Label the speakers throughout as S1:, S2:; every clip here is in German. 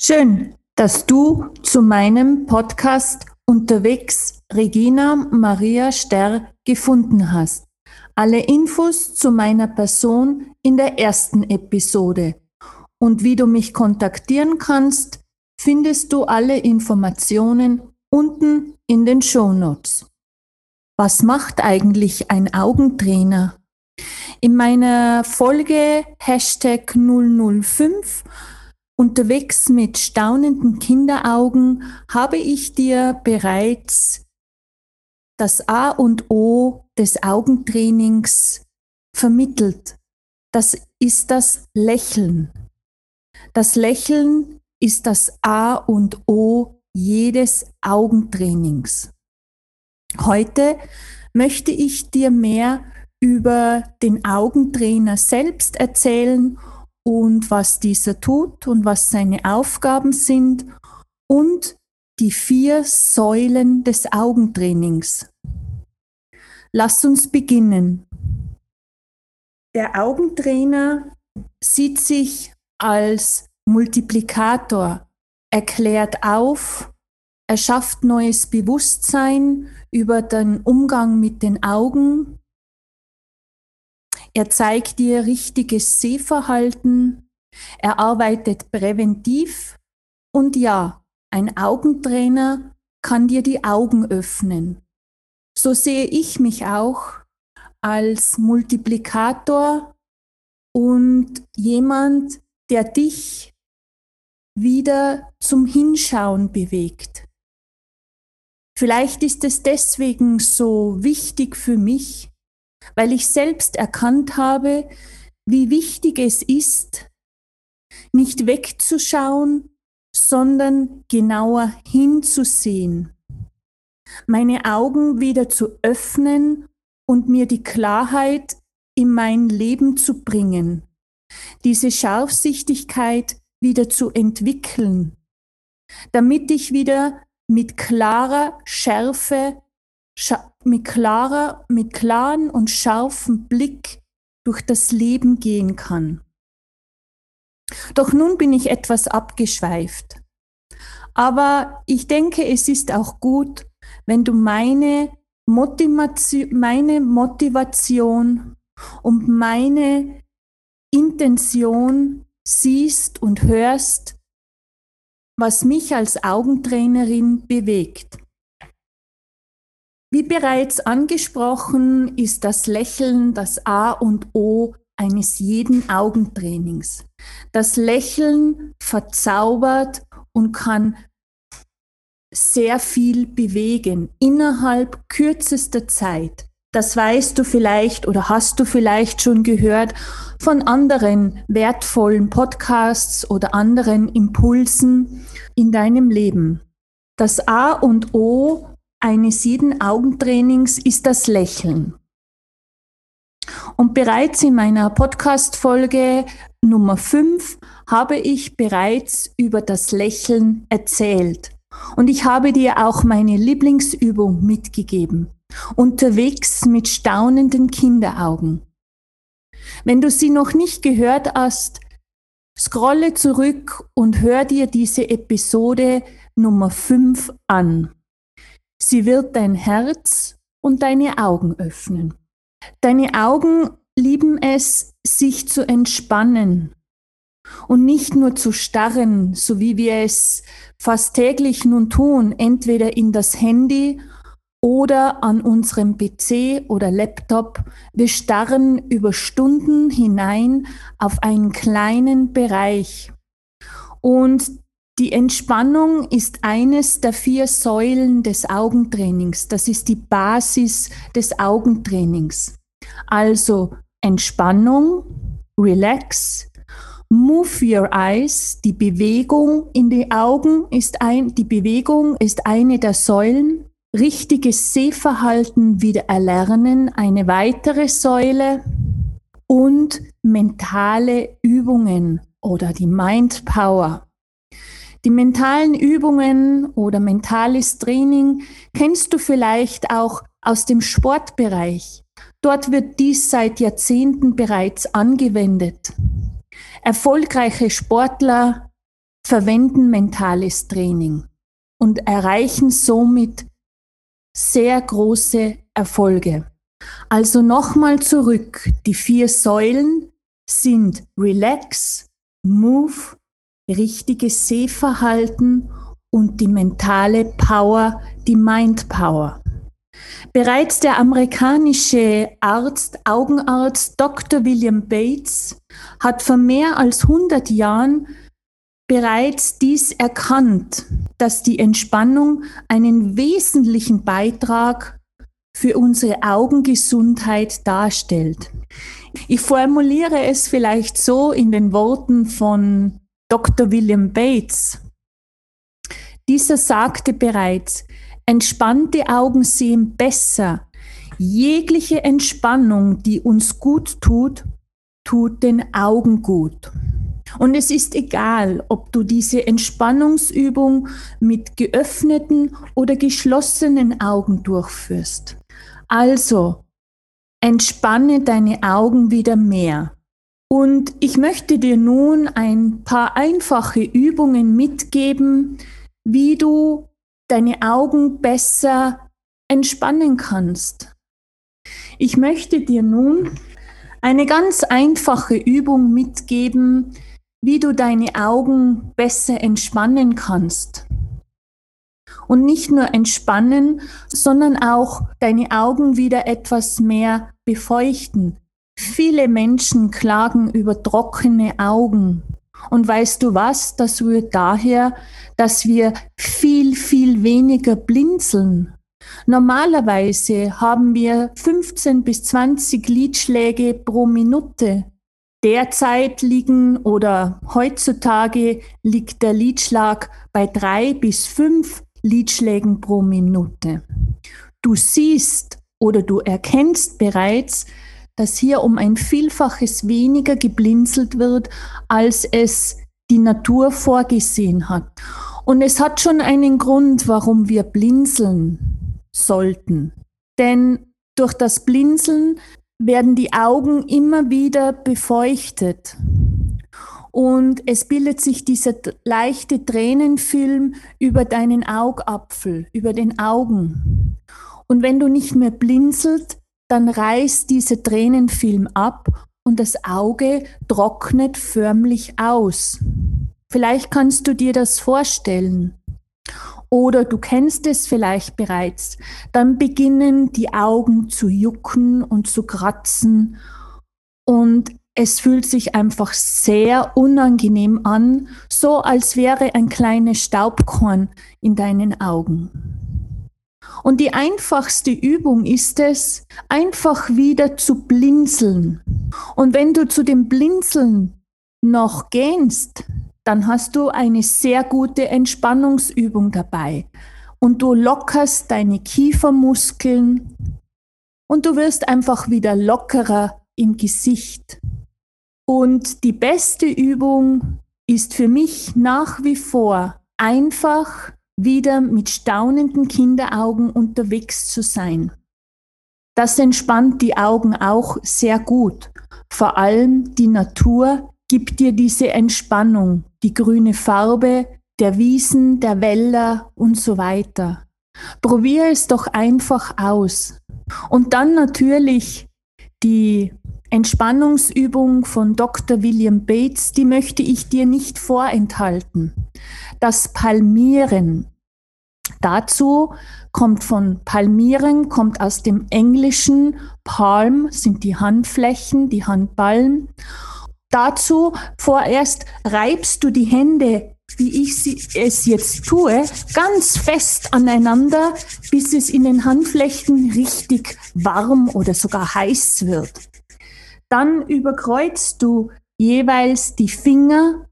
S1: Schön, dass du zu meinem Podcast unterwegs Regina Maria Sterr gefunden hast. Alle Infos zu meiner Person in der ersten Episode. Und wie du mich kontaktieren kannst, findest du alle Informationen unten in den Show Notes. Was macht eigentlich ein Augentrainer? In meiner Folge Hashtag 005 Unterwegs mit staunenden Kinderaugen habe ich dir bereits das A und O des Augentrainings vermittelt. Das ist das Lächeln. Das Lächeln ist das A und O jedes Augentrainings. Heute möchte ich dir mehr über den Augentrainer selbst erzählen und was dieser tut und was seine Aufgaben sind und die vier Säulen des Augentrainings. Lass uns beginnen. Der Augentrainer sieht sich als Multiplikator, erklärt auf, er schafft neues Bewusstsein über den Umgang mit den Augen, er zeigt dir richtiges Sehverhalten. Er arbeitet präventiv. Und ja, ein Augentrainer kann dir die Augen öffnen. So sehe ich mich auch als Multiplikator und jemand, der dich wieder zum Hinschauen bewegt. Vielleicht ist es deswegen so wichtig für mich, weil ich selbst erkannt habe, wie wichtig es ist, nicht wegzuschauen, sondern genauer hinzusehen, meine Augen wieder zu öffnen und mir die Klarheit in mein Leben zu bringen, diese Scharfsichtigkeit wieder zu entwickeln, damit ich wieder mit klarer Schärfe mit klarer, mit klaren und scharfem Blick durch das Leben gehen kann. Doch nun bin ich etwas abgeschweift. Aber ich denke, es ist auch gut, wenn du meine Motivation, meine Motivation und meine Intention siehst und hörst, was mich als Augentrainerin bewegt. Wie bereits angesprochen, ist das Lächeln das A und O eines jeden Augentrainings. Das Lächeln verzaubert und kann sehr viel bewegen innerhalb kürzester Zeit. Das weißt du vielleicht oder hast du vielleicht schon gehört von anderen wertvollen Podcasts oder anderen Impulsen in deinem Leben. Das A und O eines jeden Augentrainings ist das Lächeln. Und bereits in meiner Podcast-Folge Nummer 5 habe ich bereits über das Lächeln erzählt. Und ich habe dir auch meine Lieblingsübung mitgegeben. Unterwegs mit staunenden Kinderaugen. Wenn du sie noch nicht gehört hast, scrolle zurück und hör dir diese Episode Nummer 5 an. Sie wird dein Herz und deine Augen öffnen. Deine Augen lieben es, sich zu entspannen und nicht nur zu starren, so wie wir es fast täglich nun tun, entweder in das Handy oder an unserem PC oder Laptop. Wir starren über Stunden hinein auf einen kleinen Bereich. Und die Entspannung ist eines der vier Säulen des Augentrainings. Das ist die Basis des Augentrainings. Also Entspannung, Relax, Move your eyes, die Bewegung in die Augen ist ein, die Bewegung ist eine der Säulen. Richtiges Sehverhalten wieder erlernen, eine weitere Säule und mentale Übungen oder die Mind Power. Die mentalen Übungen oder mentales Training kennst du vielleicht auch aus dem Sportbereich. Dort wird dies seit Jahrzehnten bereits angewendet. Erfolgreiche Sportler verwenden mentales Training und erreichen somit sehr große Erfolge. Also nochmal zurück. Die vier Säulen sind Relax, Move, richtiges Sehverhalten und die mentale Power, die Mind Power. Bereits der amerikanische Arzt, Augenarzt Dr. William Bates hat vor mehr als 100 Jahren bereits dies erkannt, dass die Entspannung einen wesentlichen Beitrag für unsere Augengesundheit darstellt. Ich formuliere es vielleicht so in den Worten von Dr. William Bates. Dieser sagte bereits, entspannte Augen sehen besser. Jegliche Entspannung, die uns gut tut, tut den Augen gut. Und es ist egal, ob du diese Entspannungsübung mit geöffneten oder geschlossenen Augen durchführst. Also, entspanne deine Augen wieder mehr. Und ich möchte dir nun ein paar einfache Übungen mitgeben, wie du deine Augen besser entspannen kannst. Ich möchte dir nun eine ganz einfache Übung mitgeben, wie du deine Augen besser entspannen kannst. Und nicht nur entspannen, sondern auch deine Augen wieder etwas mehr befeuchten. Viele Menschen klagen über trockene Augen. Und weißt du was? Das rührt daher, dass wir viel, viel weniger blinzeln. Normalerweise haben wir 15 bis 20 Lidschläge pro Minute. Derzeit liegen oder heutzutage liegt der Lidschlag bei drei bis fünf Lidschlägen pro Minute. Du siehst oder du erkennst bereits, dass hier um ein Vielfaches weniger geblinzelt wird, als es die Natur vorgesehen hat. Und es hat schon einen Grund, warum wir blinzeln sollten. Denn durch das Blinzeln werden die Augen immer wieder befeuchtet. Und es bildet sich dieser leichte Tränenfilm über deinen Augapfel, über den Augen. Und wenn du nicht mehr blinzelst, dann reißt dieser Tränenfilm ab und das Auge trocknet förmlich aus. Vielleicht kannst du dir das vorstellen. Oder du kennst es vielleicht bereits. Dann beginnen die Augen zu jucken und zu kratzen und es fühlt sich einfach sehr unangenehm an, so als wäre ein kleines Staubkorn in deinen Augen. Und die einfachste Übung ist es, einfach wieder zu blinzeln. Und wenn du zu dem Blinzeln noch gehst, dann hast du eine sehr gute Entspannungsübung dabei. Und du lockerst deine Kiefermuskeln und du wirst einfach wieder lockerer im Gesicht. Und die beste Übung ist für mich nach wie vor einfach wieder mit staunenden Kinderaugen unterwegs zu sein. Das entspannt die Augen auch sehr gut. Vor allem die Natur gibt dir diese Entspannung, die grüne Farbe der Wiesen, der Wälder und so weiter. Probier es doch einfach aus. Und dann natürlich die Entspannungsübung von Dr. William Bates, die möchte ich dir nicht vorenthalten. Das Palmieren. Dazu kommt von Palmieren, kommt aus dem Englischen Palm, sind die Handflächen, die Handballen. Dazu vorerst reibst du die Hände, wie ich es jetzt tue, ganz fest aneinander, bis es in den Handflächen richtig warm oder sogar heiß wird. Dann überkreuzt du jeweils die Finger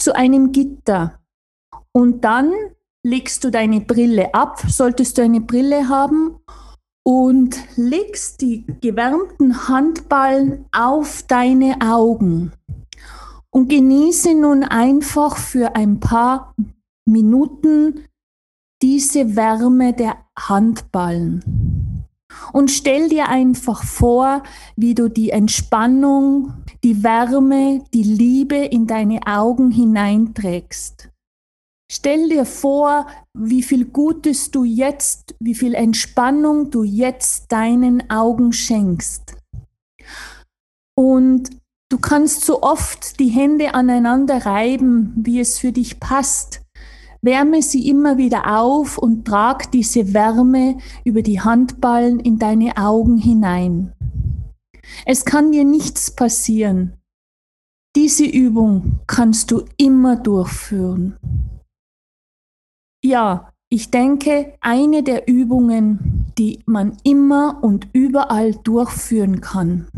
S1: zu einem Gitter und dann legst du deine Brille ab, solltest du eine Brille haben, und legst die gewärmten Handballen auf deine Augen und genieße nun einfach für ein paar Minuten diese Wärme der Handballen. Und stell dir einfach vor, wie du die Entspannung, die Wärme, die Liebe in deine Augen hineinträgst. Stell dir vor, wie viel Gutes du jetzt, wie viel Entspannung du jetzt deinen Augen schenkst. Und du kannst so oft die Hände aneinander reiben, wie es für dich passt. Wärme sie immer wieder auf und trag diese Wärme über die Handballen in deine Augen hinein. Es kann dir nichts passieren. Diese Übung kannst du immer durchführen. Ja, ich denke, eine der Übungen, die man immer und überall durchführen kann.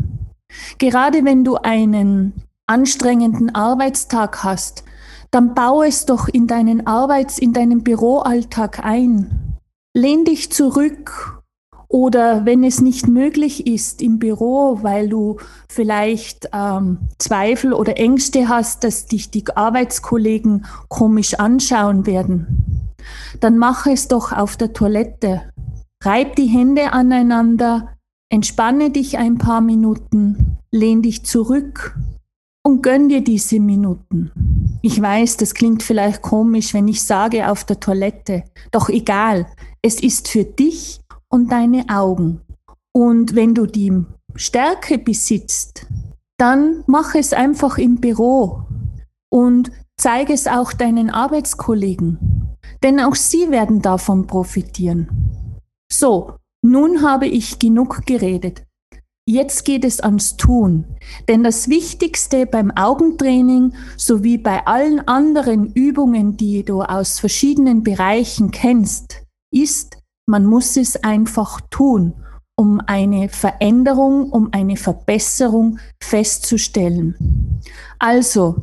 S1: Gerade wenn du einen anstrengenden Arbeitstag hast, dann baue es doch in deinen Arbeits-, in deinen Büroalltag ein. Lehn dich zurück oder wenn es nicht möglich ist im Büro, weil du vielleicht ähm, Zweifel oder Ängste hast, dass dich die Arbeitskollegen komisch anschauen werden, dann mach es doch auf der Toilette. Reib die Hände aneinander, entspanne dich ein paar Minuten, lehn dich zurück und gönn dir diese Minuten. Ich weiß, das klingt vielleicht komisch, wenn ich sage auf der Toilette, doch egal, es ist für dich und deine Augen. Und wenn du die Stärke besitzt, dann mach es einfach im Büro und zeige es auch deinen Arbeitskollegen, denn auch sie werden davon profitieren. So, nun habe ich genug geredet. Jetzt geht es ans Tun, denn das Wichtigste beim Augentraining sowie bei allen anderen Übungen, die du aus verschiedenen Bereichen kennst, ist, man muss es einfach tun, um eine Veränderung, um eine Verbesserung festzustellen. Also,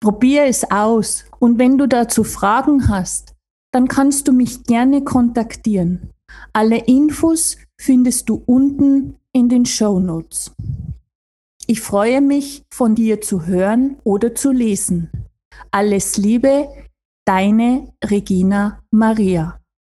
S1: probier es aus und wenn du dazu Fragen hast, dann kannst du mich gerne kontaktieren. Alle Infos findest du unten in den Show Notes. Ich freue mich, von dir zu hören oder zu lesen. Alles Liebe, deine Regina Maria.